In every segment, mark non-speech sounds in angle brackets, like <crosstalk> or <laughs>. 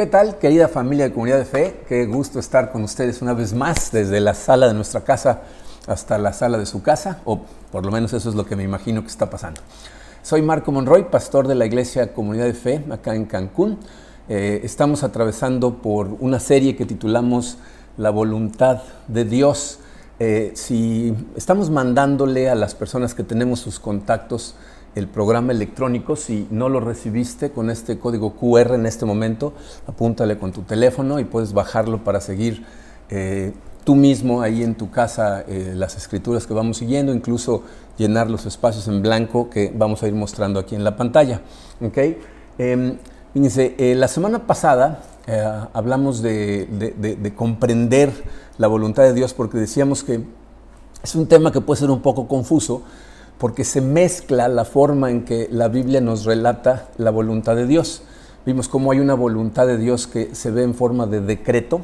¿Qué tal, querida familia de Comunidad de Fe? Qué gusto estar con ustedes una vez más desde la sala de nuestra casa hasta la sala de su casa, o por lo menos eso es lo que me imagino que está pasando. Soy Marco Monroy, pastor de la Iglesia Comunidad de Fe acá en Cancún. Eh, estamos atravesando por una serie que titulamos La voluntad de Dios. Eh, si estamos mandándole a las personas que tenemos sus contactos el programa electrónico. Si no lo recibiste con este código QR en este momento, apúntale con tu teléfono y puedes bajarlo para seguir eh, tú mismo ahí en tu casa eh, las escrituras que vamos siguiendo, incluso llenar los espacios en blanco que vamos a ir mostrando aquí en la pantalla. ¿okay? Em, fíjense, eh, la semana pasada hablamos de, de comprender la voluntad de Dios porque decíamos que es un tema que puede ser un poco confuso porque se mezcla la forma en que la Biblia nos relata la voluntad de Dios. Vimos cómo hay una voluntad de Dios que se ve en forma de decreto,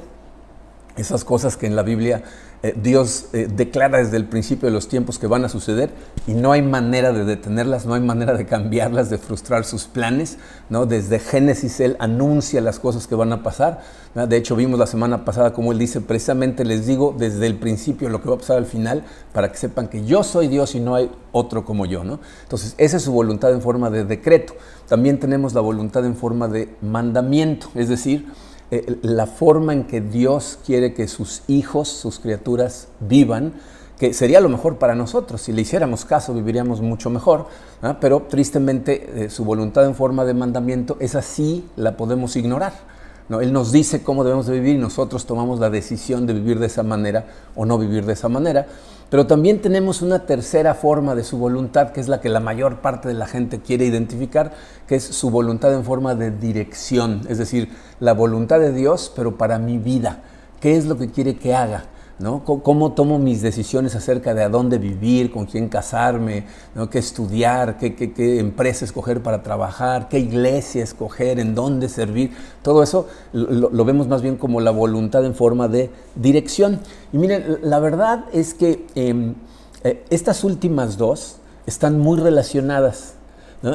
esas cosas que en la Biblia eh, Dios eh, declara desde el principio de los tiempos que van a suceder y no hay manera de detenerlas, no hay manera de cambiarlas, de frustrar sus planes. ¿no? Desde Génesis Él anuncia las cosas que van a pasar. De hecho, vimos la semana pasada como Él dice, precisamente les digo desde el principio lo que va a pasar al final para que sepan que yo soy Dios y no hay otro como yo. ¿no? Entonces, esa es su voluntad en forma de decreto. También tenemos la voluntad en forma de mandamiento, es decir, eh, la forma en que Dios quiere que sus hijos, sus criaturas vivan, que sería lo mejor para nosotros. Si le hiciéramos caso, viviríamos mucho mejor. Pero tristemente eh, su voluntad en forma de mandamiento, es así, la podemos ignorar. ¿no? Él nos dice cómo debemos de vivir y nosotros tomamos la decisión de vivir de esa manera o no vivir de esa manera. Pero también tenemos una tercera forma de su voluntad, que es la que la mayor parte de la gente quiere identificar, que es su voluntad en forma de dirección, es decir, la voluntad de Dios, pero para mi vida. ¿Qué es lo que quiere que haga? ¿No? ¿Cómo tomo mis decisiones acerca de a dónde vivir, con quién casarme, qué estudiar, qué, qué, empresa escoger para trabajar, qué iglesia escoger, en dónde servir? Todo eso lo, vemos más bien como la voluntad en forma de dirección. Y miren, la verdad es que em, eh, estas últimas dos están muy relacionadas.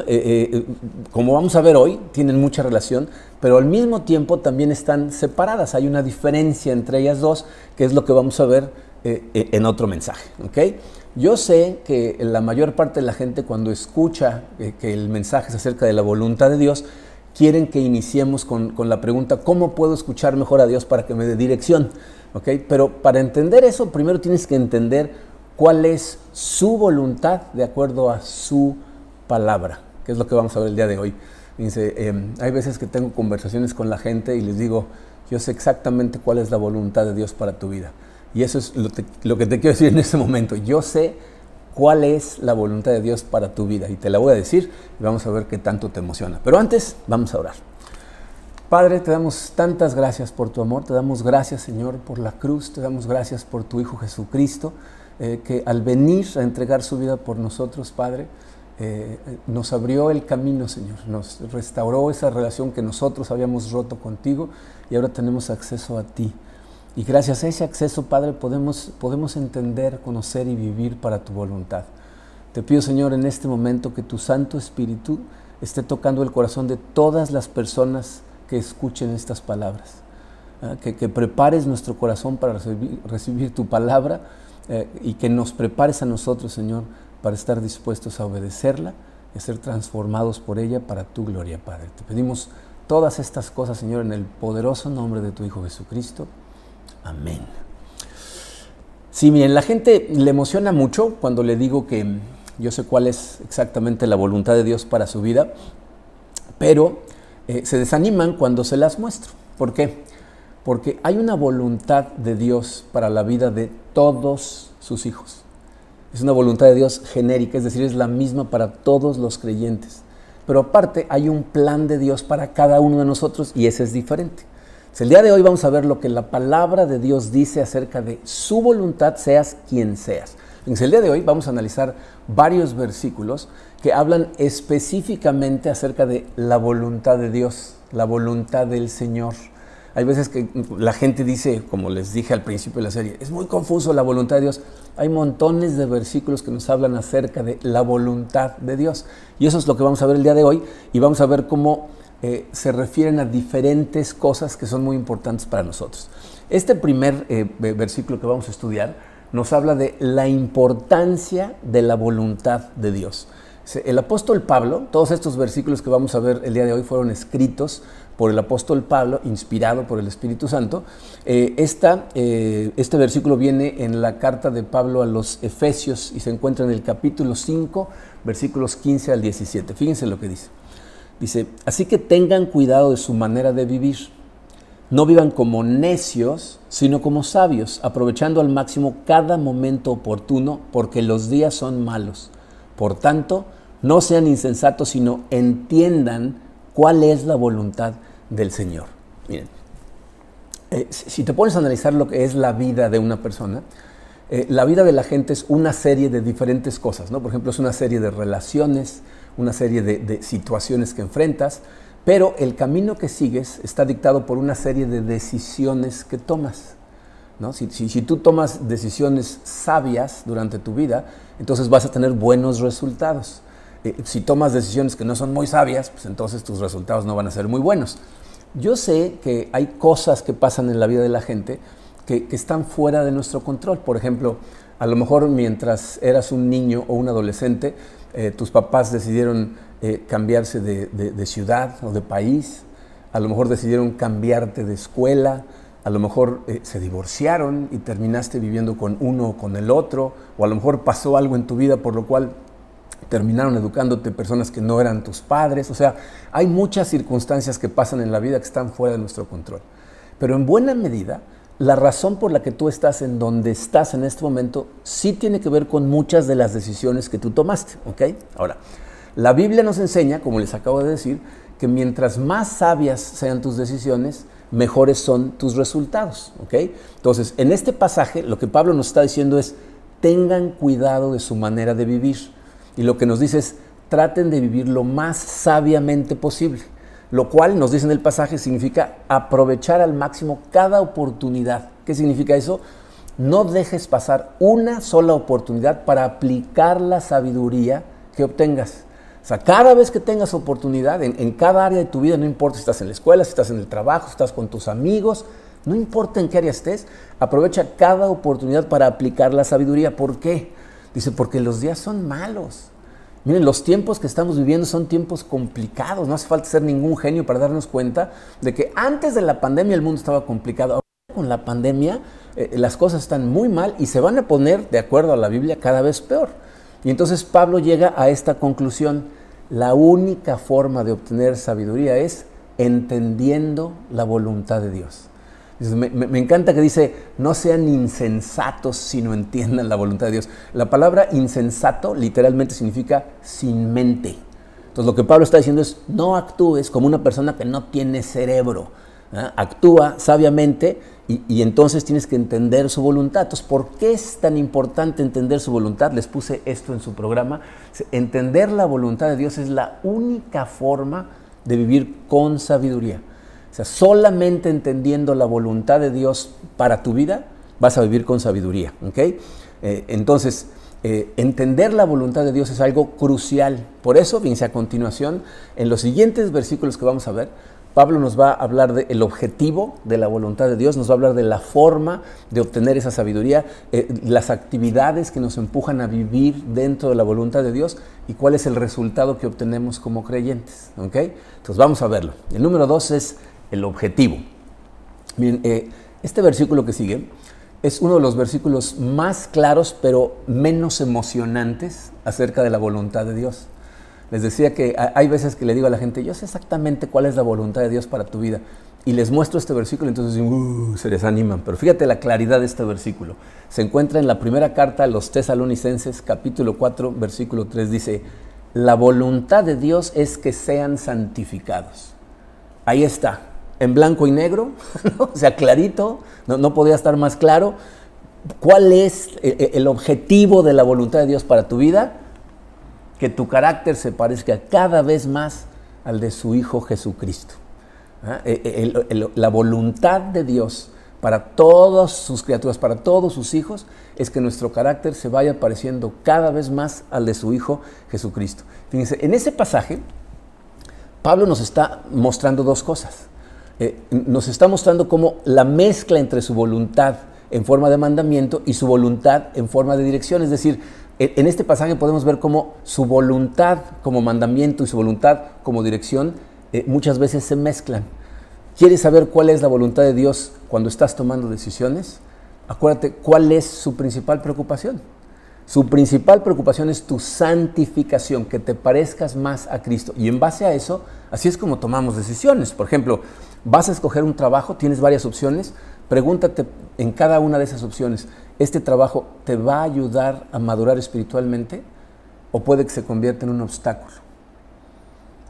Eh, eh, como vamos a ver hoy, tienen mucha relación, pero al mismo tiempo también están separadas. Hay una diferencia entre ellas dos, que es lo que vamos a ver eh, en otro mensaje. ¿okay? Yo sé que la mayor parte de la gente cuando escucha que el mensaje es acerca de la voluntad de Dios, quieren que iniciemos con, con, la pregunta, ¿cómo puedo escuchar mejor a Dios para que me dé dirección? ¿Okay? Pero para entender eso, primero tienes que entender cuál es su voluntad de acuerdo a su palabra, que es lo que vamos a ver el día de hoy. Dice, em, hay veces que tengo conversaciones con la gente y les digo, yo sé exactamente cuál es la voluntad de Dios para tu vida. Y eso es lo, que te quiero decir en este momento. Yo sé cuál es la voluntad de Dios para tu vida. Y te la voy a decir y vamos a ver qué tanto te emociona. Pero antes, vamos a orar. Padre, te damos tantas gracias por tu amor, te damos gracias Señor por la cruz, te damos gracias por tu Hijo Jesucristo, eh, que al venir a entregar su vida por nosotros, Padre, eh, nos abrió el camino, Señor, nos restauró esa relación que nosotros habíamos roto contigo y ahora tenemos acceso a ti. Y gracias a ese acceso, Padre, podemos, podemos entender, conocer y vivir para tu voluntad. Te pido, Señor, en este momento que tu Santo Espíritu esté tocando el corazón de todas las personas que escuchen estas palabras. ¿ah? que, prepares nuestro corazón para recibir, tu palabra eh, y que nos prepares a nosotros, Señor, para estar dispuestos a obedecerla y a ser transformados por ella para tu gloria, Padre. Te pedimos todas estas cosas, Señor, en el poderoso nombre de tu Hijo Jesucristo. Amén. Sí, miren, la gente le emociona mucho cuando le digo que yo sé cuál es exactamente la voluntad de Dios para su vida, pero eh, se desaniman cuando se las muestro. ¿Por qué? Porque hay una voluntad de Dios para la vida de todos sus hijos. Es una voluntad de Dios genérica, es decir, es la misma para todos los creyentes. Pero aparte hay un plan de Dios para cada uno de nosotros y ese es diferente. el día de hoy vamos a ver lo que la palabra de Dios dice acerca de su voluntad, seas quien seas. el día de hoy vamos a analizar varios versículos que hablan específicamente acerca de la voluntad de Dios, la voluntad del Señor. Hay veces que la gente dice, como les dije al principio de la serie, es muy confuso la voluntad de Dios. Hay montones de versículos que nos hablan acerca de la voluntad de Dios. Y eso es lo que vamos a ver el día de hoy. Y vamos a ver cómo eh, se refieren a diferentes cosas que son muy importantes para nosotros. Este primer eh, versículo que vamos a estudiar nos habla de la importancia de la voluntad de Dios. El apóstol Pablo, todos estos versículos que vamos a ver el día de hoy fueron escritos por el apóstol Pablo, inspirado por el Espíritu Santo. Eh, eh, este versículo viene en la carta de Pablo a los Efesios y se encuentra en el capítulo 5, versículos 15 al 17. Fíjense lo que dice. Dice, así que tengan cuidado de su manera de vivir. No vivan como necios, sino como sabios, aprovechando al máximo cada momento oportuno, porque los días son malos. Por tanto, no sean insensatos, sino entiendan cuál es la voluntad del Señor. Miren, eh, si te pones a analizar lo que es la vida de una persona, eh, la vida de la gente es una serie de diferentes cosas, ¿no? Por ejemplo, es una serie de relaciones, una serie de, situaciones que enfrentas, pero el camino que sigues está dictado por una serie de decisiones que tomas. ¿no? Si, si, tú tomas decisiones sabias durante tu vida, entonces vas a tener buenos resultados. Eh, si tomas decisiones que no son muy sabias, pues entonces tus resultados no van a ser muy buenos. Yo sé que hay cosas que pasan en la vida de la gente que, están fuera de nuestro control. Por ejemplo, a lo mejor mientras eras un niño o un adolescente, eh, tus papás decidieron eh, cambiarse de, ciudad o de país, a lo mejor decidieron cambiarte de escuela, a lo mejor se divorciaron y terminaste viviendo con uno o con el otro, o a lo mejor pasó algo en tu vida por lo cual terminaron educándote personas que no eran tus padres. O sea, hay muchas circunstancias que pasan en la vida que están fuera de nuestro control. Pero en buena medida, la razón por la que tú estás en donde estás en este momento sí tiene que ver con muchas de las decisiones que tú tomaste. ¿ok? Ahora, la Biblia nos enseña, como les acabo de decir, que mientras más sabias sean tus decisiones, mejores son tus resultados. ¿ok? Entonces, en este pasaje, lo que Pablo nos está diciendo es, tengan cuidado de su manera de vivir. Y lo que nos dice es, traten de vivir lo más sabiamente posible. Lo cual, nos dice en el pasaje, significa aprovechar al máximo cada oportunidad. ¿Qué significa eso? No dejes pasar una sola oportunidad para aplicar la sabiduría que obtengas. O sea, cada vez que tengas oportunidad, en, en, cada área de tu vida, no importa si estás en la escuela, si estás en el trabajo, si estás con tus amigos, no importa en qué área estés, aprovecha cada oportunidad para aplicar la sabiduría. ¿Por qué? Dice, porque los días son malos. Miren, los tiempos que estamos viviendo son tiempos complicados. No hace falta ser ningún genio para darnos cuenta de que antes de la pandemia el mundo estaba complicado. Ahora con la pandemia eh, las cosas están muy mal y se van a poner, de acuerdo a la Biblia, cada vez peor. Y entonces Pablo llega a esta conclusión. La única forma de obtener sabiduría es entendiendo la voluntad de Dios. Me, encanta que dice, no sean insensatos sino entiendan la voluntad de Dios. La palabra insensato literalmente significa sin mente. Entonces lo que Pablo está diciendo es, no actúes como una persona que no tiene cerebro. ¿ah? Actúa sabiamente y, y, entonces tienes que entender su voluntad. Entonces, ¿por qué es tan importante entender su voluntad? Les puse esto en su programa. Entender la voluntad de Dios es la única forma de vivir con sabiduría. O sea, solamente entendiendo la voluntad de Dios para tu vida, vas a vivir con sabiduría. Eh, entonces, eh, entender la voluntad de Dios es algo crucial. Por eso, fíjense a continuación, en los siguientes versículos que vamos a ver, Pablo nos va a hablar del objetivo de la voluntad de Dios, nos va a hablar de la forma de obtener esa sabiduría, eh, las actividades que nos empujan a vivir dentro de la voluntad de Dios y cuál es el resultado que obtenemos como creyentes. Entonces vamos a verlo. El número dos es el objetivo. Eh, este versículo que sigue es uno de los versículos más claros pero menos emocionantes acerca de la voluntad de Dios. Les decía que hay veces que le digo a la gente, yo sé exactamente cuál es la voluntad de Dios para tu vida. Y les muestro este versículo, entonces uh, se desaniman. Pero fíjate la claridad de este versículo. Se encuentra en la primera carta a los tesalonicenses, capítulo 4, versículo 3, dice, la voluntad de Dios es que sean santificados. Ahí está, en blanco y negro, <laughs> o sea, clarito, no, podía estar más claro. ¿Cuál es e, e, el objetivo de la voluntad de Dios para tu vida? Que tu carácter se parezca cada vez más al de su Hijo Jesucristo. ¿Ah? E, la voluntad de Dios para todas sus criaturas, para todos sus hijos, es que nuestro carácter se vaya pareciendo cada vez más al de su Hijo Jesucristo. Fíjense, en ese pasaje, Pablo nos está mostrando dos cosas. Eh, nos está mostrando cómo la mezcla entre su voluntad en forma de mandamiento y su voluntad en forma de dirección. Es decir, en este pasaje podemos ver cómo su voluntad como mandamiento y su voluntad como dirección eh, muchas veces se mezclan. ¿Quieres saber cuál es la voluntad de Dios cuando estás tomando decisiones? Acuérdate cuál es su principal preocupación. Su principal preocupación es tu santificación, que te parezcas más a Cristo. Y en base a eso, así es como tomamos decisiones. Por ejemplo, vas a escoger un trabajo, tienes varias opciones, pregúntate en cada una de esas opciones, ¿este trabajo te va a ayudar a madurar espiritualmente o puede que se convierta en un obstáculo?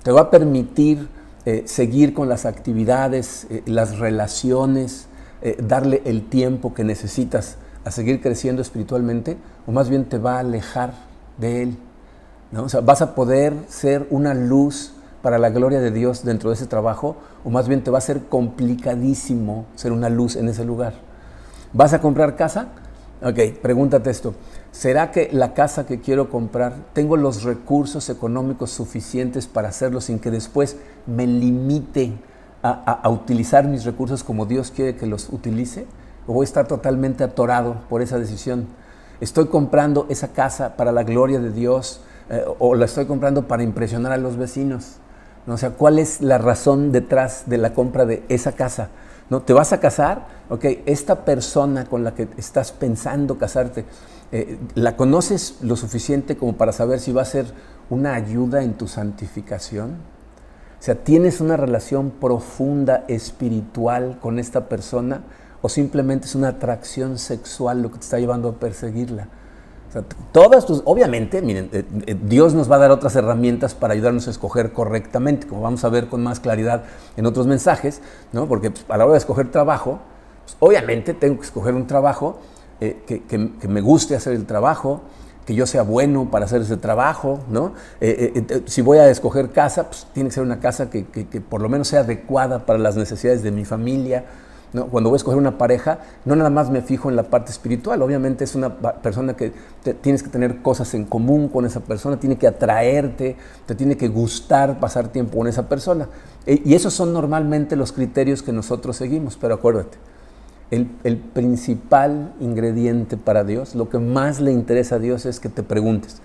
¿Te va a permitir eh, seguir con las actividades, eh, las relaciones, eh, darle el tiempo que necesitas a seguir creciendo espiritualmente o más bien te va a alejar de Él. ¿no? O sea, vas a poder ser una luz para la gloria de Dios dentro de ese trabajo o más bien te va a ser complicadísimo ser una luz en ese lugar. ¿Vas a comprar casa? Ok, pregúntate esto. ¿Será que la casa que quiero comprar tengo los recursos económicos suficientes para hacerlo sin que después me limite a, a utilizar mis recursos como Dios quiere que los utilice? O voy a estar totalmente atorado por esa decisión. Estoy comprando esa casa para la gloria de Dios eh, o la estoy comprando para impresionar a los vecinos. ¿no? O ¿cuál es la razón detrás de la compra de esa casa? ¿No? ¿Te vas a casar? Ok, esta persona con la que estás pensando casarte, eh, ¿la conoces lo suficiente como para saber si va a ser una ayuda en tu santificación? O sea, ¿tienes una relación profunda espiritual con esta persona? O simplemente es una atracción sexual lo que te está llevando a perseguirla. todas tus, obviamente, miren, eh, eh, Dios nos va a dar otras herramientas para ayudarnos a escoger correctamente, como vamos a ver con más claridad en otros mensajes, ¿no? porque pues, a la hora de escoger trabajo, pues, obviamente tengo que escoger un trabajo eh, que, me guste hacer el trabajo, que yo sea bueno para hacer ese trabajo, ¿no? si voy a escoger casa, pues tiene que ser una casa que, que por lo menos sea adecuada para las necesidades de mi familia, cuando voy a escoger una pareja, no nada más me fijo en la parte espiritual, obviamente es una persona que tienes que tener cosas en común con esa persona, tiene que atraerte, te tiene que gustar pasar tiempo con esa persona. E, y esos son normalmente los criterios que nosotros seguimos, pero acuérdate, el, el principal ingrediente para Dios, lo que más le interesa a Dios es que te preguntes,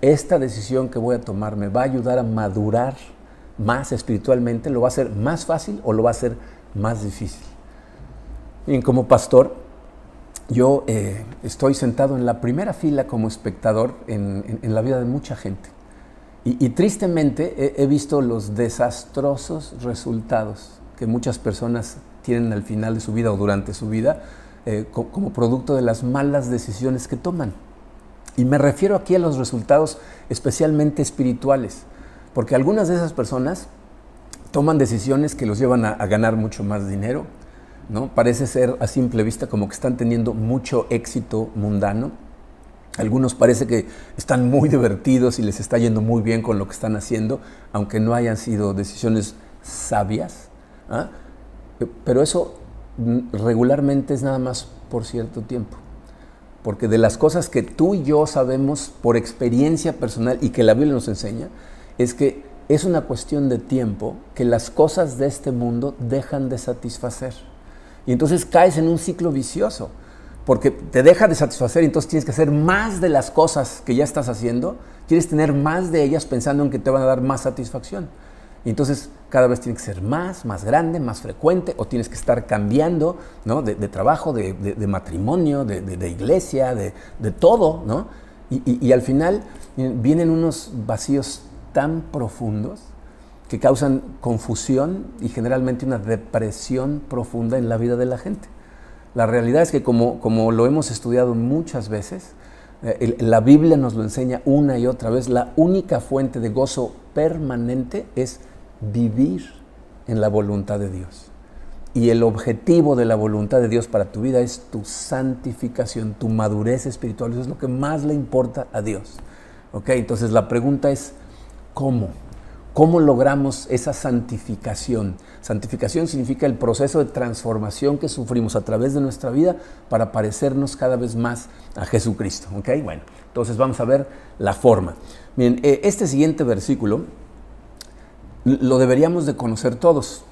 ¿esta decisión que voy a tomar me va a ayudar a madurar más espiritualmente? ¿Lo va a hacer más fácil o lo va a hacer más difícil? Bien, como pastor, yo eh, estoy sentado en la primera fila como espectador en, la vida de mucha gente. Y, tristemente he, visto los desastrosos resultados que muchas personas tienen al final de su vida o durante su vida eh, como producto de las malas decisiones que toman. Y me refiero aquí a los resultados especialmente espirituales, porque algunas de esas personas toman decisiones que los llevan a ganar mucho más dinero, Parece ser a simple vista como que están teniendo mucho éxito mundano. Algunos parece que están muy divertidos y les está yendo muy bien con lo que están haciendo, aunque no hayan sido decisiones sabias. ¿ah? Pero eso regularmente es nada más por cierto tiempo. Porque de las cosas que tú y yo sabemos por experiencia personal y que la Biblia nos enseña, es que es una cuestión de tiempo que las cosas de este mundo dejan de satisfacer. Y entonces caes en un ciclo vicioso, porque te deja de satisfacer y entonces tienes que hacer más de las cosas que ya estás haciendo, quieres tener más de ellas pensando en que te van a dar más satisfacción. Y entonces cada vez tiene que ser más, más grande, más frecuente, o tienes que estar cambiando ¿no? de, trabajo, de, matrimonio, de, iglesia, de, todo, ¿no? y al final vienen unos vacíos tan profundos que causan confusión y generalmente una depresión profunda en la vida de la gente. La realidad es que como, como lo hemos estudiado muchas veces, eh, la Biblia nos lo enseña una y otra vez, la única fuente de gozo permanente es vivir en la voluntad de Dios. Y el objetivo de la voluntad de Dios para tu vida es tu santificación, tu madurez espiritual. Eso es lo que más le importa a Dios. ¿Ok? Entonces la pregunta es, ¿cómo? ¿Cómo logramos esa santificación? Santificación significa el proceso de transformación que sufrimos a través de nuestra vida para parecernos cada vez más a Jesucristo. ¿Ok? Bueno, entonces vamos a ver la forma. Miren, eh, este siguiente versículo lo deberíamos de conocer todos.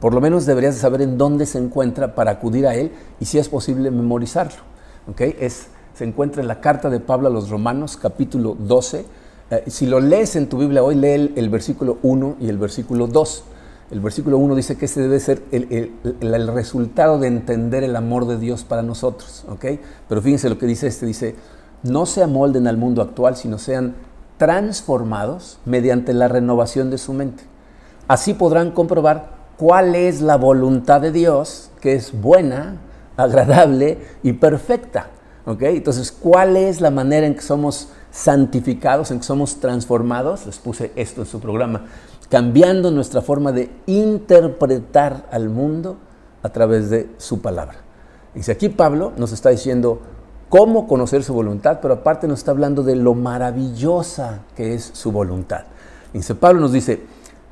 Por lo menos deberías de saber en dónde se encuentra para acudir a él y si es posible memorizarlo. ¿okay? Es, se encuentra en la carta de Pablo a los Romanos, capítulo 12. Eh, si lo lees en tu Biblia hoy, lee el, versículo 1 y el versículo 2. El versículo 1 dice que ese debe ser el, el, resultado de entender el amor de Dios para nosotros. ¿okay? Pero fíjense lo que dice este, dice, no se amolden al mundo actual, sino sean transformados mediante la renovación de su mente. Así podrán comprobar cuál es la voluntad de Dios, que es buena, agradable y perfecta. ¿Okay? Entonces, ¿cuál es la manera en que somos santificados, en que somos transformados? Les puse esto en su programa, cambiando nuestra forma de interpretar al mundo a través de su palabra. Dice aquí Pablo nos está diciendo cómo conocer su voluntad, pero aparte nos está hablando de lo maravillosa que es su voluntad. Dice Pablo nos dice,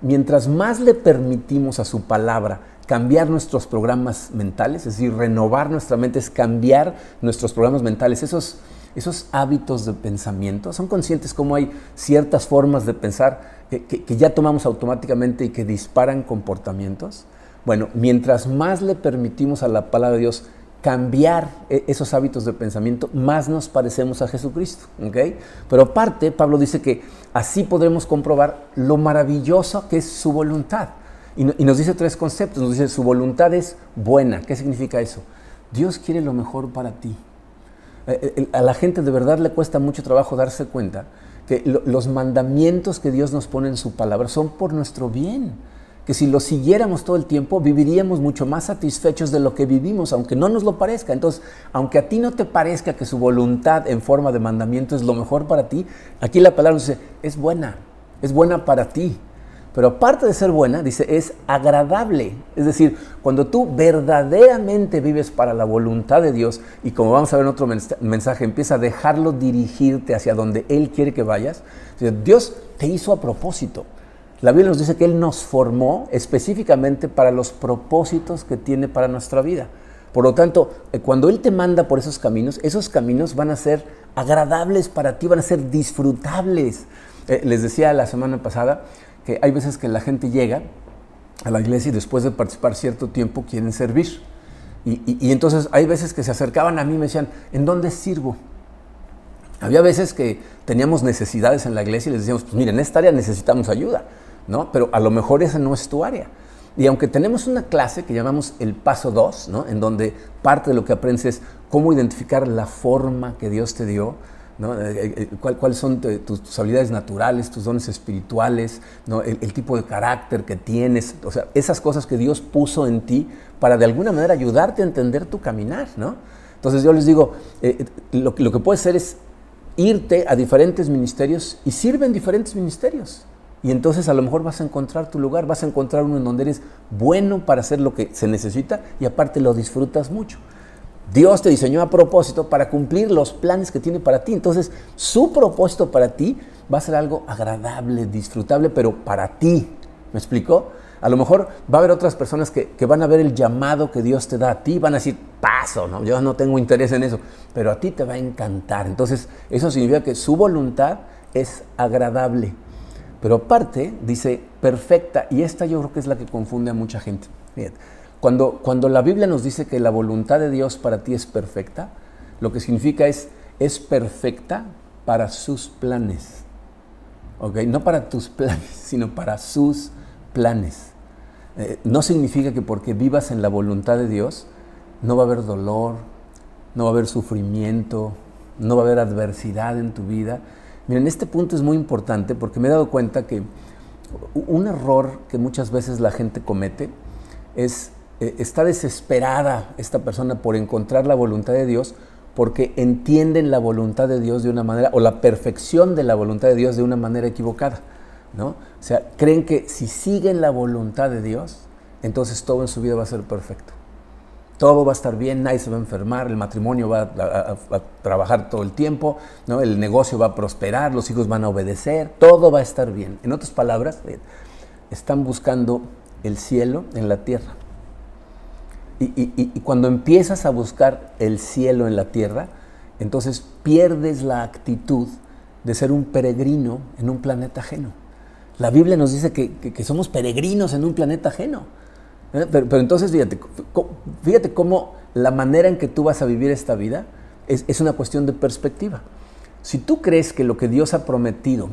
mientras más le permitimos a su palabra cambiar nuestros programas mentales, es decir, renovar nuestra mente, es cambiar nuestros programas mentales, esos, esos hábitos de pensamiento, son conscientes cómo hay ciertas formas de pensar que, ya tomamos automáticamente y que disparan comportamientos. Bueno, mientras más le permitimos a la palabra de Dios cambiar e, esos hábitos de pensamiento, más nos parecemos a Jesucristo. ¿okay? Pero aparte, Pablo dice que así podremos comprobar lo maravilloso que es su voluntad. Y, nos dice tres conceptos. Nos dice, su voluntad es buena. ¿Qué significa eso? Dios quiere lo mejor para ti. Eh, eh, a la gente de verdad le cuesta mucho trabajo darse cuenta que los mandamientos que Dios nos pone en su palabra son por nuestro bien que si lo siguiéramos todo el tiempo viviríamos mucho más satisfechos de lo que vivimos, aunque no nos lo parezca. Entonces, aunque a ti no te parezca que su voluntad en forma de mandamiento es lo mejor para ti, aquí la palabra dice, es buena, es buena para ti. Pero aparte de ser buena, dice, es agradable. Es decir, cuando tú verdaderamente vives para la voluntad de Dios y como vamos a ver en otro mensaje, empieza a dejarlo dirigirte hacia donde Él quiere que vayas, Dios te hizo a propósito. La Biblia nos dice que Él nos formó específicamente para los propósitos que tiene para nuestra vida. Por lo tanto, eh, cuando Él te manda por esos caminos, esos caminos van a ser agradables para ti, van a ser disfrutables. Eh, les decía la semana pasada que hay veces que la gente llega a la iglesia y después de participar cierto tiempo quieren servir. Y, y entonces hay veces que se acercaban a mí y me decían, ¿en dónde sirvo? Había veces que teníamos necesidades en la iglesia y les decíamos, pues miren, en esta área necesitamos ayuda. ¿no? Pero a lo mejor esa no es tu área. Y aunque tenemos una clase que llamamos el paso 2, ¿no? en donde parte de lo que aprendes es cómo identificar la forma que Dios te dio, ¿no? Eh, eh, eh, ¿Cuáles son tus, habilidades naturales, tus dones espirituales, ¿no? el, tipo de carácter que tienes, o sea, esas cosas que Dios puso en ti para de alguna manera ayudarte a entender tu caminar. ¿no? Entonces yo les digo, lo, lo que puedes hacer es irte a diferentes ministerios y sirve en diferentes ministerios. Y entonces a lo mejor vas a encontrar tu lugar, vas a encontrar uno en donde eres bueno para hacer lo que se necesita y aparte lo disfrutas mucho. Dios te diseñó a propósito para cumplir los planes que tiene para ti. Entonces, su propósito para ti va a ser algo agradable, disfrutable, pero para ti. ¿Me explicó? A lo mejor va a haber otras personas que, que, van a ver el llamado que Dios te da a ti, van a decir, paso, ¿no? yo no tengo interés en eso, pero a ti te va a encantar. Entonces, eso significa que su voluntad es agradable. Pero aparte, dice perfecta, y esta yo creo que es la que confunde a mucha gente. Cuando, cuando la Biblia nos dice que la voluntad de Dios para ti es perfecta, lo que significa es, es perfecta para sus planes. ¿Okay? No para tus planes, <laughs> sino para sus planes. Eh, no significa que porque vivas en la voluntad de Dios, no va a haber dolor, no va a haber sufrimiento, no va a haber adversidad en tu vida, Miren, este punto es muy importante porque me he dado cuenta que un error que muchas veces la gente comete es, eh, está desesperada esta persona por encontrar la voluntad de Dios porque entienden la voluntad de Dios de una manera, o la perfección de la voluntad de Dios de una manera equivocada. ¿no? O sea, creen que si siguen la voluntad de Dios, entonces todo en su vida va a ser perfecto todo va a estar bien, nadie se va a enfermar, el matrimonio va a, trabajar todo el tiempo, ¿no? el negocio va a prosperar, los hijos van a obedecer, todo va a estar bien. En otras palabras, eh, están buscando el cielo en la tierra. Y, cuando empiezas a buscar el cielo en la tierra, entonces pierdes la actitud de ser un peregrino en un planeta ajeno. La Biblia nos dice que, somos peregrinos en un planeta ajeno. ¿eh? Pero, entonces fíjate, fíjate cómo la manera en que tú vas a vivir esta vida es, una cuestión de perspectiva. Si tú crees que lo que Dios ha prometido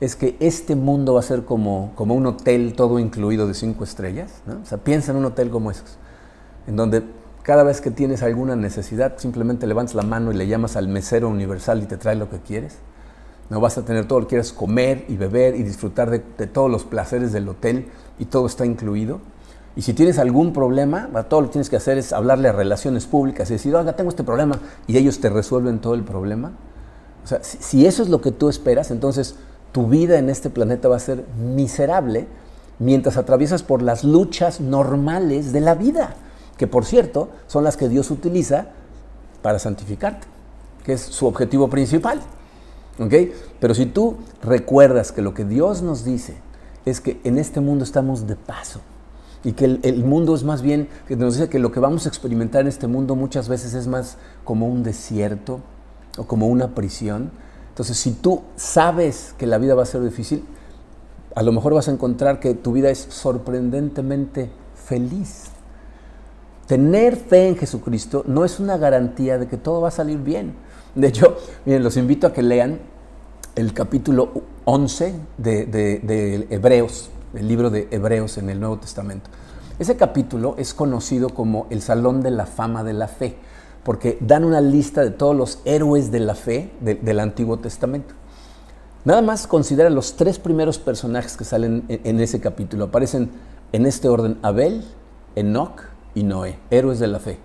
es que este mundo va a ser como, como un hotel todo incluido de cinco estrellas, o sea, piensa en un hotel como esos, en donde cada vez que tienes alguna necesidad simplemente levantas la mano y le llamas al mesero universal y te trae lo que quieres. No vas a tener todo lo que quieres comer y beber y disfrutar de, todos los placeres del hotel y todo está incluido. Y si tienes algún problema, todo lo que tienes que hacer es hablarle a relaciones públicas y decir, oiga, tengo este problema, y ellos te resuelven todo el problema. O sea, si eso es lo que tú esperas, entonces tu vida en este planeta va a ser miserable mientras atraviesas por las luchas normales de la vida, que por cierto son las que Dios utiliza para santificarte, que es su objetivo principal. Pero si tú recuerdas que lo que Dios nos dice es que en este mundo estamos de paso y que el, el, mundo es más bien, que nos dice que lo que vamos a experimentar en este mundo muchas veces es más como un desierto o como una prisión, entonces, si tú sabes que la vida va a ser difícil, a lo mejor vas a encontrar que tu vida es sorprendentemente feliz. Tener fe en Jesucristo no es una garantía de que todo va a salir bien. De hecho, miren, los invito a que lean el capítulo 11 de, Hebreos, el libro de Hebreos en el Nuevo Testamento. Ese capítulo es conocido como el Salón de la Fama de la Fe porque dan una lista de todos los héroes de la fe del Antiguo Testamento. Nada más considera los tres primeros personajes que salen en, ese capítulo. Aparecen en este orden Abel, Enoch y Noé, héroes de la fe.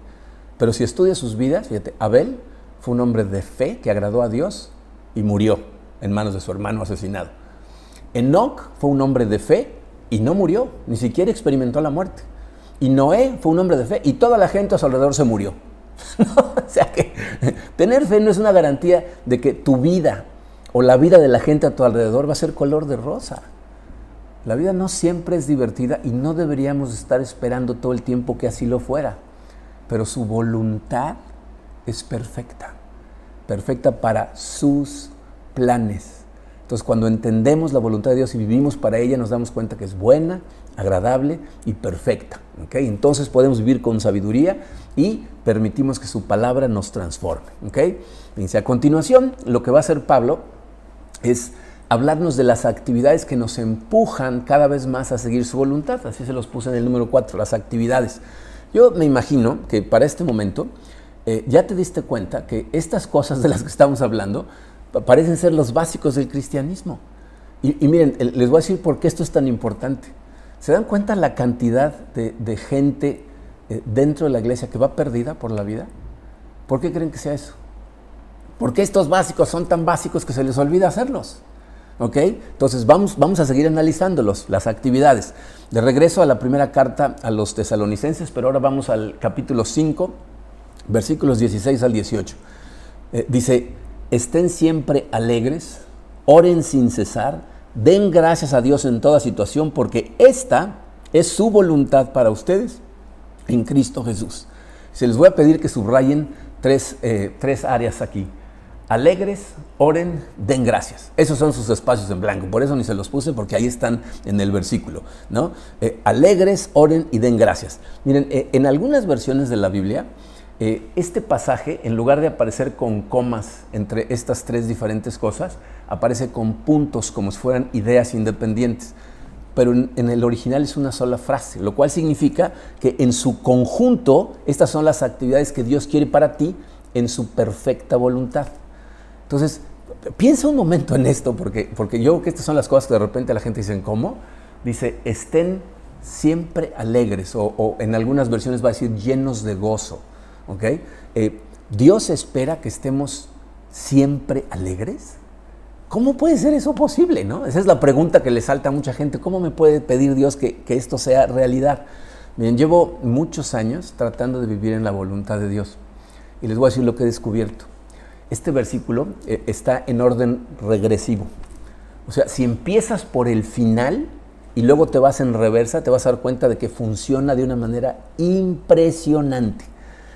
Pero si estudias sus vidas, fíjate, Abel fue un hombre de fe que agradó a Dios y murió en manos de su hermano asesinado. Enoch fue un hombre de fe y no murió, ni siquiera experimentó la muerte. Y Noé fue un hombre de fe y toda la gente a su alrededor se murió. <laughs> o sea que <laughs> tener fe no es una garantía de que tu vida o la vida de la gente a tu alrededor va a ser color de rosa. La vida no siempre es divertida y no deberíamos estar esperando todo el tiempo que así lo fuera. Pero su voluntad es perfecta, perfecta para sus planes. Entonces cuando entendemos la voluntad de Dios y vivimos para ella, nos damos cuenta que es buena, agradable y perfecta. ¿okay? Entonces podemos vivir con sabiduría y permitimos que su palabra nos transforme. ¿okay? A continuación, lo que va a hacer Pablo es hablarnos de las actividades que nos empujan cada vez más a seguir su voluntad. Así se los puse en el número 4, las actividades. Yo me imagino que para este momento eh, ya te diste cuenta que estas cosas de las que estamos hablando parecen ser los básicos del cristianismo. Y, miren, les voy a decir por qué esto es tan importante. ¿Se dan cuenta la cantidad de, gente eh, dentro de la iglesia que va perdida por la vida? ¿Por qué creen que sea eso? Porque estos básicos son tan básicos que se les olvida hacerlos. ¿Ok? Entonces vamos, vamos a seguir analizándolos, las actividades. De regreso a la primera carta a los tesalonicenses, pero ahora vamos al capítulo 5, versículos 16 al 18. Eh, dice, estén siempre alegres, oren sin cesar, Den gracias a Dios en toda situación porque esta es su voluntad para ustedes en Cristo Jesús. Se les voy a pedir que subrayen tres, eh, tres áreas aquí. Alegres, oren, den gracias. Esos son sus espacios en blanco. Por eso ni se los puse porque ahí están en el versículo. ¿no? Eh, alegres, oren y den gracias. Miren, eh, en algunas versiones de la Biblia, este pasaje, en lugar de aparecer con comas entre estas tres diferentes cosas, aparece con puntos como si fueran ideas independientes. Pero en, el original es una sola frase, lo cual significa que en su conjunto estas son las actividades que Dios quiere para ti en su perfecta voluntad. Entonces, piensa un momento en esto, porque, porque yo creo que estas son las cosas que de repente la gente dice, ¿cómo? Dice, estén siempre alegres, o, en algunas versiones va a decir llenos de gozo. ¿okay? Eh, Dios espera que estemos siempre alegres. ¿Cómo puede ser eso posible? ¿no? Esa es la pregunta que le salta a mucha gente. ¿Cómo me puede pedir Dios que, esto sea realidad? Bien, llevo muchos años tratando de vivir en la voluntad de Dios. Y les voy a decir lo que he descubierto. Este versículo eh, está en orden regresivo. O sea, si empiezas por el final y luego te vas en reversa, te vas a dar cuenta de que funciona de una manera impresionante.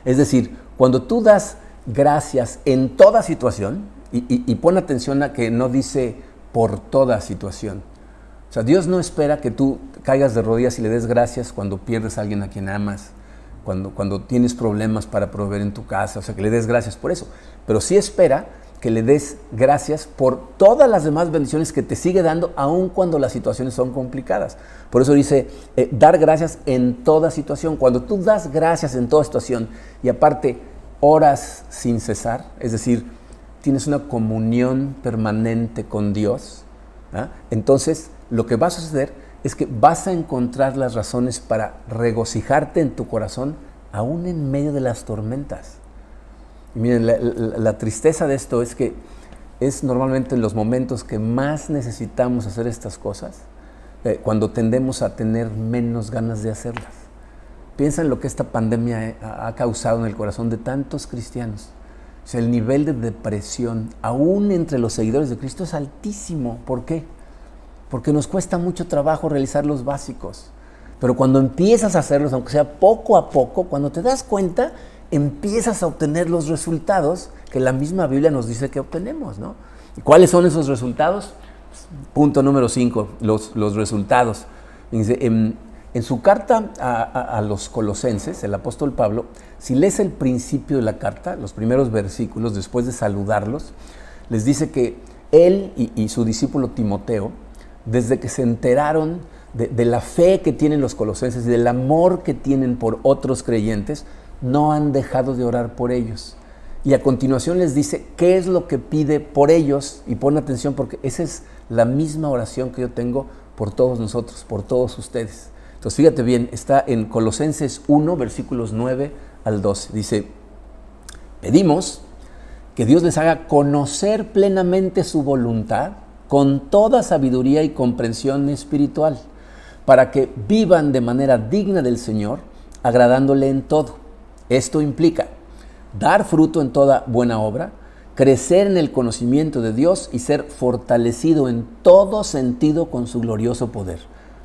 Es decir, cuando tú das gracias en toda situación, y, pon atención a que no dice por toda situación. O sea, Dios no espera que tú caigas de rodillas y le des gracias cuando pierdes a alguien a quien amas, cuando, cuando tienes problemas para proveer en tu casa, o sea, que le des gracias por eso. Pero sí espera que le des gracias por todas las demás bendiciones que te sigue dando, aun cuando las situaciones son complicadas. Por eso dice, eh, dar gracias en toda situación. Cuando tú das gracias en toda situación y aparte oras sin cesar, es decir, tienes una comunión permanente con Dios, ¿ah? entonces lo que va a suceder es que vas a encontrar las razones para regocijarte en tu corazón aún en medio de las tormentas. Y miren, la, tristeza de esto es que es normalmente en los momentos que más necesitamos hacer estas cosas, eh, cuando tendemos a tener menos ganas de hacerlas. Piensa en lo que esta pandemia eh, ha causado en el corazón de tantos cristianos. O el nivel de depresión, aún entre los seguidores de Cristo, es altísimo. ¿Por qué? Porque nos cuesta mucho trabajo realizar los básicos. Pero cuando empiezas a hacerlos, aunque sea poco a poco, cuando te das cuenta, empiezas a obtener los resultados que la misma Biblia nos dice que obtenemos. ¿no? ¿Y cuáles son esos resultados? Punto número 5, los, los, resultados. En, en, su carta a, a, los colosenses, el apóstol Pablo, si lees el principio de la carta, los primeros versículos, después de saludarlos, les dice que él y su discípulo Timoteo, desde que se enteraron de, la fe que tienen los colosenses y del amor que tienen por otros creyentes, no han dejado de orar por ellos. Y a continuación les dice qué es lo que pide por ellos y pon atención porque esa es la misma oración que yo tengo por todos nosotros, por todos ustedes. Entonces fíjate bien, está en Colosenses 1, versículos 9 al 12. Dice, pedimos que Dios les haga conocer plenamente su voluntad con toda sabiduría y comprensión espiritual, para que vivan de manera digna del Señor, agradándole en todo. Esto implica dar fruto en toda buena obra, crecer en el conocimiento de Dios y ser fortalecido en todo sentido con su glorioso poder.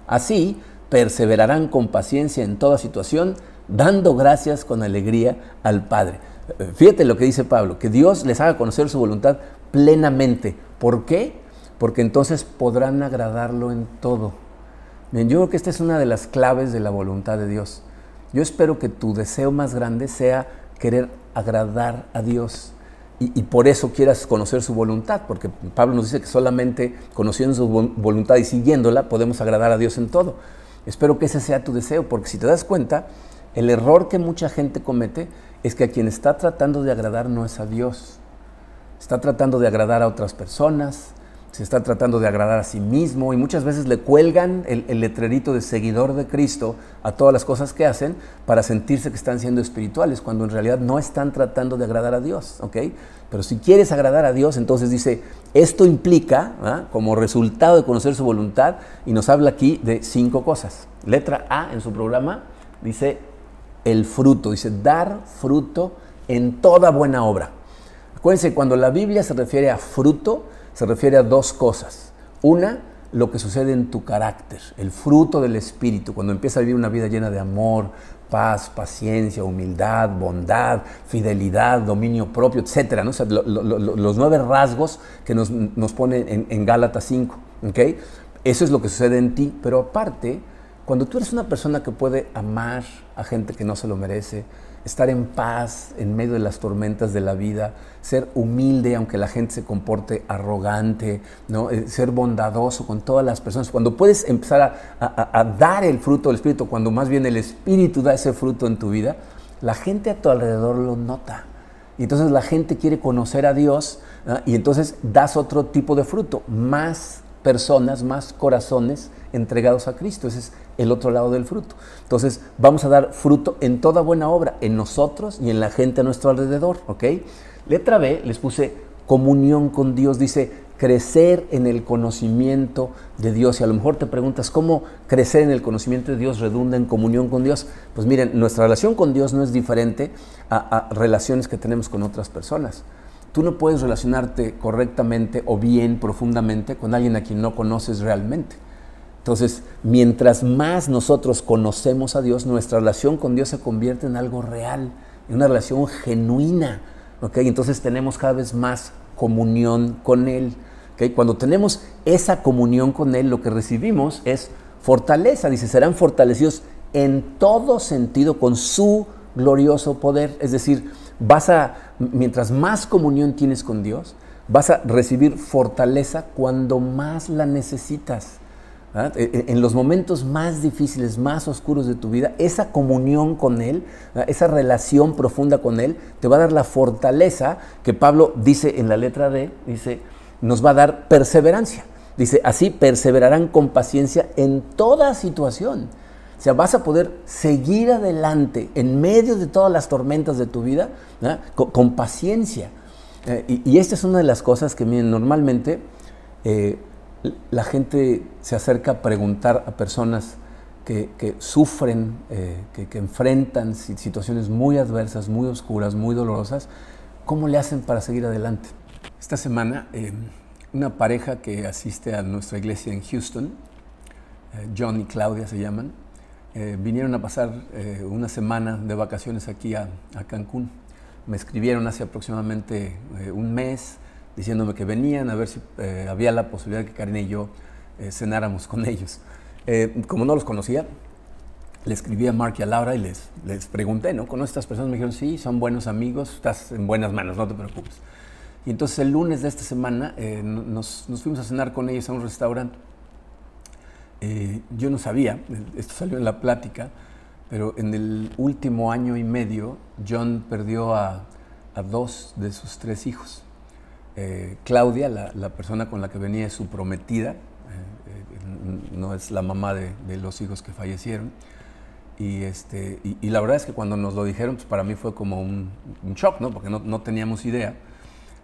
Así, perseverarán con paciencia en toda situación, dando gracias con alegría al Padre. Fíjate lo que dice Pablo, que Dios les haga conocer su voluntad plenamente. ¿Por qué? Porque entonces podrán agradarlo en todo. Bien, yo creo que esta es una de las claves de la voluntad de Dios. Yo espero que tu deseo más grande sea querer agradar a Dios. Y, por eso quieras conocer su voluntad, porque Pablo nos dice que solamente conociendo su voluntad y siguiéndola podemos agradar a Dios en todo. Espero que ese sea tu deseo, porque si te das cuenta, el error que mucha gente comete es que a quien está tratando de agradar no es a Dios. Está tratando de agradar a otras personas, se está tratando de agradar a sí mismo y muchas veces le cuelgan el, letrerito de seguidor de Cristo a todas las cosas que hacen para sentirse que están siendo espirituales, cuando en realidad no están tratando de agradar a Dios. Pero si quieres agradar a Dios, entonces dice, esto implica, ¿ah? como resultado de conocer su voluntad, y nos habla aquí de cinco cosas. Letra A en su programa dice el fruto, dice dar fruto en toda buena obra. Acuérdense, cuando la Biblia se refiere a fruto, se refiere a dos cosas. Una, lo que sucede en tu carácter, el fruto del Espíritu, cuando empiezas a vivir una vida llena de amor, paz, paciencia, humildad, bondad, fidelidad, dominio propio, etc. los nueve rasgos que nos, nos pone en, en Gálatas 5. ¿okay? Eso es lo que sucede en ti, pero aparte, cuando tú eres una persona que puede amar a gente que no se lo merece, estar en paz en medio de las tormentas de la vida, ser humilde aunque la gente se comporte arrogante, ¿no? Eh, ser bondadoso con todas las personas. Cuando puedes empezar a, dar el fruto del Espíritu, cuando más bien el Espíritu da ese fruto en tu vida, la gente a tu alrededor lo nota. Y entonces la gente quiere conocer a Dios y entonces das otro tipo de fruto, más personas, más corazones entregados a Cristo. Ese es el otro lado del fruto. Entonces, vamos a dar fruto en toda buena obra, en nosotros y en la gente a nuestro alrededor, ¿ok? Letra B, les puse comunión con Dios, dice crecer en el conocimiento de Dios. Y a lo mejor te preguntas, ¿cómo crecer en el conocimiento de Dios redunda en comunión con Dios? Pues miren, nuestra relación con Dios no es diferente a, a relaciones que tenemos con otras personas. Tú no puedes relacionarte correctamente o bien profundamente con alguien a quien no conoces realmente. Entonces, mientras más nosotros conocemos a Dios, nuestra relación con Dios se convierte en algo real, en una relación genuina. Entonces tenemos cada vez más comunión con Él. Cuando tenemos esa comunión con Él, lo que recibimos es fortaleza. Dice, serán fortalecidos en todo sentido con su glorioso poder. Es decir, vas a, mientras más comunión tienes con Dios, vas a recibir fortaleza cuando más la necesitas. E, e, en los momentos más difíciles, más oscuros de tu vida, esa comunión con Él, esa relación profunda con Él, te va a dar la fortaleza que Pablo dice en la letra D, dice, nos va a dar perseverancia. Dice, así perseverarán con paciencia en toda situación. O sea, vas a poder seguir adelante en medio de todas las tormentas de tu vida con, paciencia. Eh, y, esta es una de las cosas que normalmente eh, la gente se acerca a preguntar a personas que, sufren, eh, que, enfrentan situaciones muy adversas, muy oscuras, muy dolorosas, ¿cómo le hacen para seguir adelante? Esta semana, eh, una pareja que asiste a nuestra iglesia en Houston, eh, John y Claudia se llaman, vinieron a pasar una semana de vacaciones aquí a, Cancún. Me escribieron hace aproximadamente un mes, diciéndome que venían a ver si eh, había la posibilidad de que Karina y yo eh, cenáramos con ellos. Eh, como no los conocía, le escribí a Mark y a Laura y les, les pregunté, ¿no? ¿Conoces estas personas? Me dijeron, sí, son buenos amigos, estás en buenas manos, no te preocupes. Y entonces el lunes de esta semana nos, nos, fuimos a cenar con ellos a un restaurante. yo no sabía, esto salió en la plática, pero en el último año y medio John perdió a, a dos de sus tres hijos. Eh, Claudia, la, persona con la que venía, es su prometida, eh, eh, no es la mamá de, los hijos que fallecieron. Y, este, y, la verdad es que cuando nos lo dijeron, pues para mí fue como un, shock, ¿no? porque no, teníamos idea.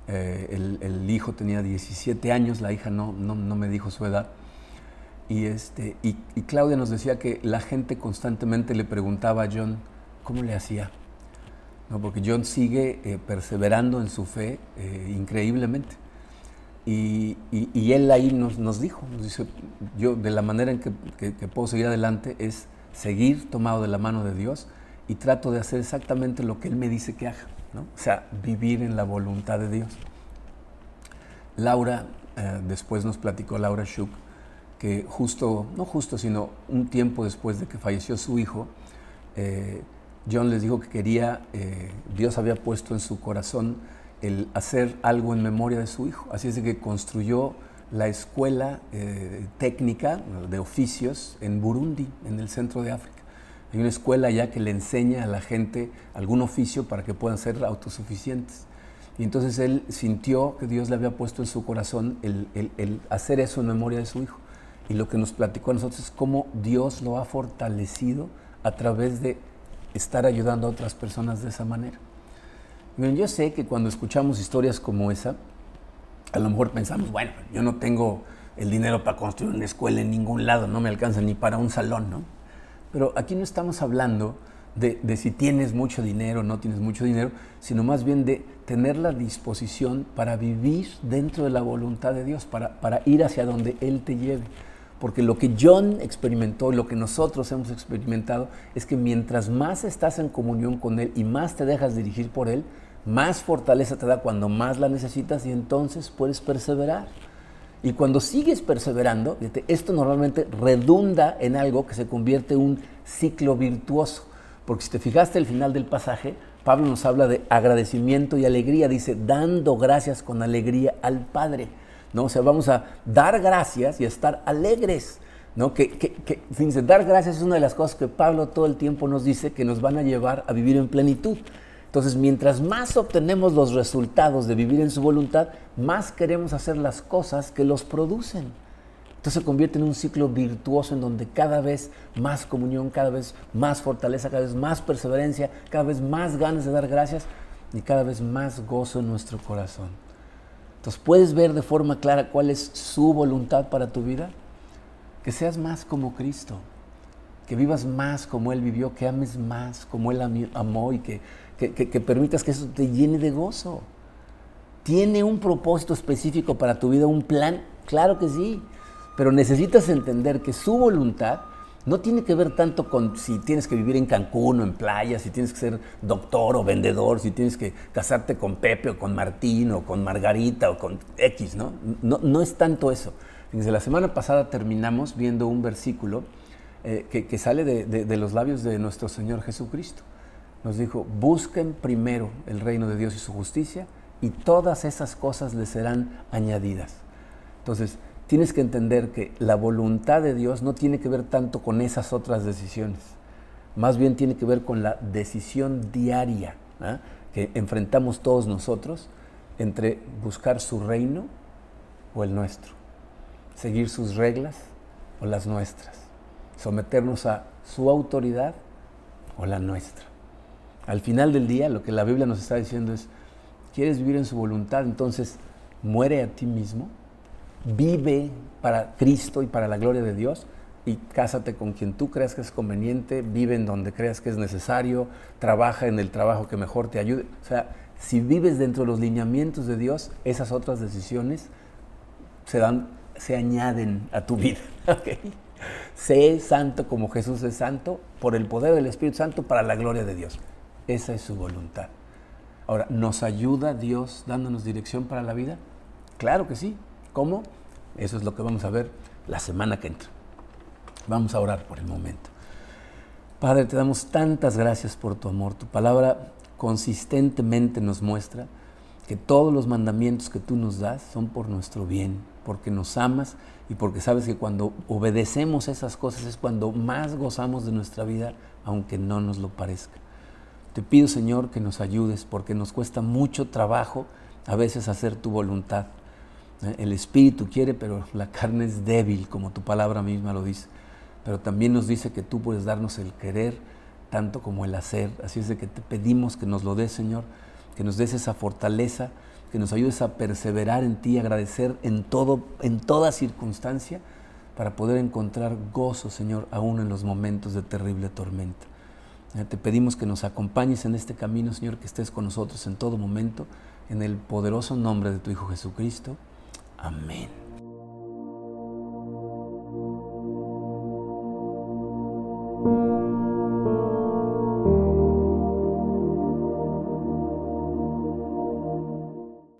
El, hijo tenía 17 años, la hija no, no, me dijo su edad. Y, este, y, Claudia nos decía que la gente constantemente le preguntaba a John cómo le hacía porque John sigue eh, perseverando en su fe eh, increíblemente. Y, él ahí nos, dijo, nos dice, yo de la manera en que, puedo seguir adelante es seguir tomado de la mano de Dios y trato de hacer exactamente lo que Él me dice que haga, ¿no? o sea, vivir en la voluntad de Dios. Laura, eh, después nos platicó Laura Schuch, que justo, no justo, sino un tiempo después de que falleció su hijo, John les dijo que quería, eh, Dios había puesto en su corazón el hacer algo en memoria de su hijo. Así es que construyó la escuela eh, técnica de oficios en Burundi, en el centro de África. Hay una escuela ya que le enseña a la gente algún oficio para que puedan ser autosuficientes. Y entonces él sintió que Dios le había puesto en su corazón el, el hacer eso en memoria de su hijo. Y lo que nos platicó a nosotros es cómo Dios lo ha fortalecido a través de estar ayudando a otras personas de esa manera. yo sé que cuando escuchamos historias como esa, a lo mejor pensamos, bueno, yo no tengo el dinero para construir una escuela en ningún lado, no me alcanza ni para un salón, ¿no? Pero aquí no estamos hablando de, si tienes mucho dinero o no tienes mucho dinero, sino más bien de tener la disposición para vivir dentro de la voluntad de Dios, para, para ir hacia donde Él te lleve. Porque lo que John experimentó, lo que nosotros hemos experimentado, es que mientras más estás en comunión con Él y más te dejas dirigir por Él, más fortaleza te da cuando más la necesitas y entonces puedes perseverar. Y cuando sigues perseverando, esto normalmente redunda en algo que se convierte en un ciclo virtuoso. Porque si te fijaste el final del pasaje, Pablo nos habla de agradecimiento y alegría. Dice, dando gracias con alegría al Padre. ¿No? O sea, vamos a dar gracias y a estar alegres, ¿no? Que, que, dar gracias es una de las cosas que Pablo todo el tiempo nos dice que nos van a llevar a vivir en plenitud. Entonces, mientras más obtenemos los resultados de vivir en su voluntad, más queremos hacer las cosas que los producen. Entonces se convierte en un ciclo virtuoso en donde cada vez más comunión, cada vez más fortaleza, cada vez más perseverancia, cada vez más ganas de dar gracias y cada vez más gozo en nuestro corazón. Entonces, ¿puedes ver de forma clara cuál es su voluntad para tu vida? Que seas más como Cristo, que vivas más como Él vivió, que ames más como Él amó y que, que, permitas que eso te llene de gozo. ¿Tiene un propósito específico para tu vida, un plan? Claro que sí, pero necesitas entender que su voluntad No tiene que ver tanto con si tienes que vivir en Cancún o en playa, si tienes que ser doctor o vendedor, si tienes que casarte con Pepe o con Martín o con Margarita o con X, ¿no? No, es tanto eso. Desde la semana pasada terminamos viendo un versículo eh, que, sale de, los labios de nuestro Señor Jesucristo. Nos dijo, busquen primero el reino de Dios y su justicia y todas esas cosas les serán añadidas. Entonces, tienes que entender que la voluntad de Dios no tiene que ver tanto con esas otras decisiones, más bien tiene que ver con la decisión diaria ¿ah? que enfrentamos todos nosotros entre buscar su reino o el nuestro, seguir sus reglas o las nuestras, someternos a su autoridad o la nuestra. Al final del día, lo que la Biblia nos está diciendo es, ¿quieres vivir en su voluntad? Entonces, muere a ti mismo vive para Cristo y para la gloria de Dios y cásate con quien tú creas que es conveniente, vive en donde creas que es necesario, trabaja en el trabajo que mejor te ayude. O sea, si vives dentro de los lineamientos de Dios, esas otras decisiones se dan, se añaden a tu vida. <laughs> Sé santo como Jesús es santo, por el poder del Espíritu Santo, para la gloria de Dios. Esa es su voluntad. Ahora, ¿nos ayuda Dios dándonos dirección para la vida? Claro que sí. ¿Cómo? Eso es lo que vamos a ver la semana que entra. Vamos a orar por el momento. Padre, te damos tantas gracias por tu amor. Tu palabra consistentemente nos muestra que todos los mandamientos que tú nos das son por nuestro bien, porque nos amas y porque sabes que cuando obedecemos esas cosas es cuando más gozamos de nuestra vida, aunque no nos lo parezca. Te pido, Señor, que nos ayudes, porque nos cuesta mucho trabajo a veces hacer tu voluntad. ¿Eh? El espíritu quiere, pero la carne es débil, como tu palabra misma lo dice. Pero también nos dice que tú puedes darnos el querer tanto como el hacer. Así es de que te pedimos que nos lo des, Señor, que nos des esa fortaleza, que nos ayudes a perseverar en ti, agradecer en todo, en toda circunstancia, para poder encontrar gozo, Señor, aún en los momentos de terrible tormenta. Te pedimos que nos acompañes en este camino, Señor, que estés con nosotros en todo momento, en el poderoso nombre de tu Hijo Jesucristo. Amén.